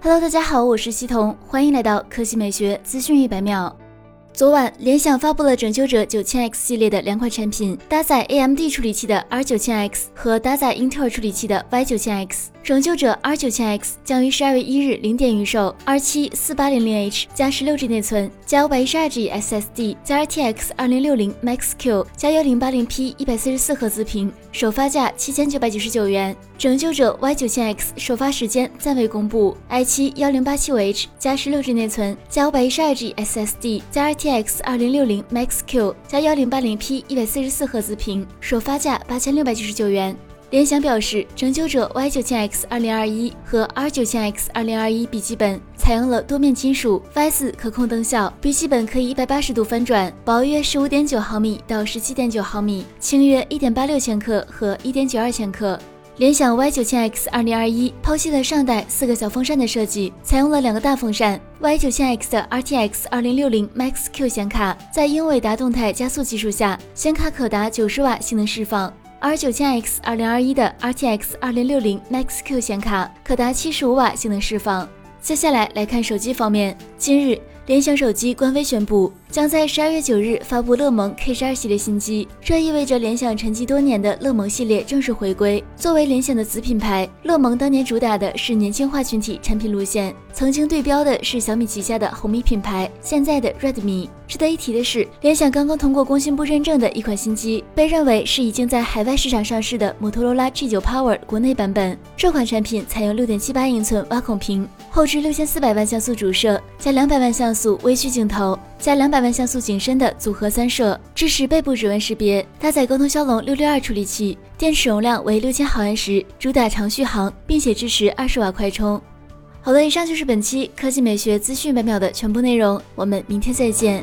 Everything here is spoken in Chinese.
Hello，大家好，我是西彤，欢迎来到科技美学资讯一百秒。昨晚，联想发布了拯救者九千 X 系列的两款产品，搭载 AMD 处理器的 R 九千 X 和搭载英特尔处理器的 Y 九千 X。拯救者 R 九千 X 将于十二月一日零点预售，R 七四八零零 H 加十六 G 内存，加五百一十二 G SSD，加 RTX 二零六零 Max Q，加幺零八零 P 一百四十四赫兹屏，首发价七千九百九十九元。拯救者 Y 九千 X 首发时间暂未公布，i 七幺零八七五 H 加十六 G 内存，加五百一十二 G SSD，加 RTX X 二零六零 Max Q，加幺零八零 P 一百四十四赫兹屏，首发价八千六百九十九元。联想表示，拯救者 Y 九千 X 二零二一和 R 九千 X 二零二一笔记本采用了多面金属 Y 四可控灯效，笔记本可以一百八十度翻转，薄约十五点九毫米到十七点九毫米，轻约一点八六千克和一点九二千克。联想 Y 九千 X 二零二一抛弃了上代四个小风扇的设计，采用了两个大风扇。Y 九千 X 的 RTX 二零六零 Max Q 显卡在英伟达动态加速技术下，显卡可达九十瓦性能释放。R 九千 X 二零二一的 RTX 二零六零 Max Q 显卡可达七十五瓦性能释放。接下来来看手机方面，今日联想手机官微宣布。将在十二月九日发布乐檬 K 十二系列新机，这意味着联想沉寂多年的乐檬系列正式回归。作为联想的子品牌，乐檬当年主打的是年轻化群体产品路线，曾经对标的是小米旗下的红米品牌，现在的 Redmi。值得一提的是，联想刚刚通过工信部认证的一款新机，被认为是已经在海外市场上市的摩托罗拉 G9 Power 国内版本。这款产品采用六点七八英寸挖孔屏，后置六千四百万像素主摄加两百万像素微距镜头。加两百万像素景深的组合三摄，支持背部指纹识别，搭载高通骁龙六六二处理器，电池容量为六千毫安时，主打长续航，并且支持二十瓦快充。好的，以上就是本期科技美学资讯百秒的全部内容，我们明天再见。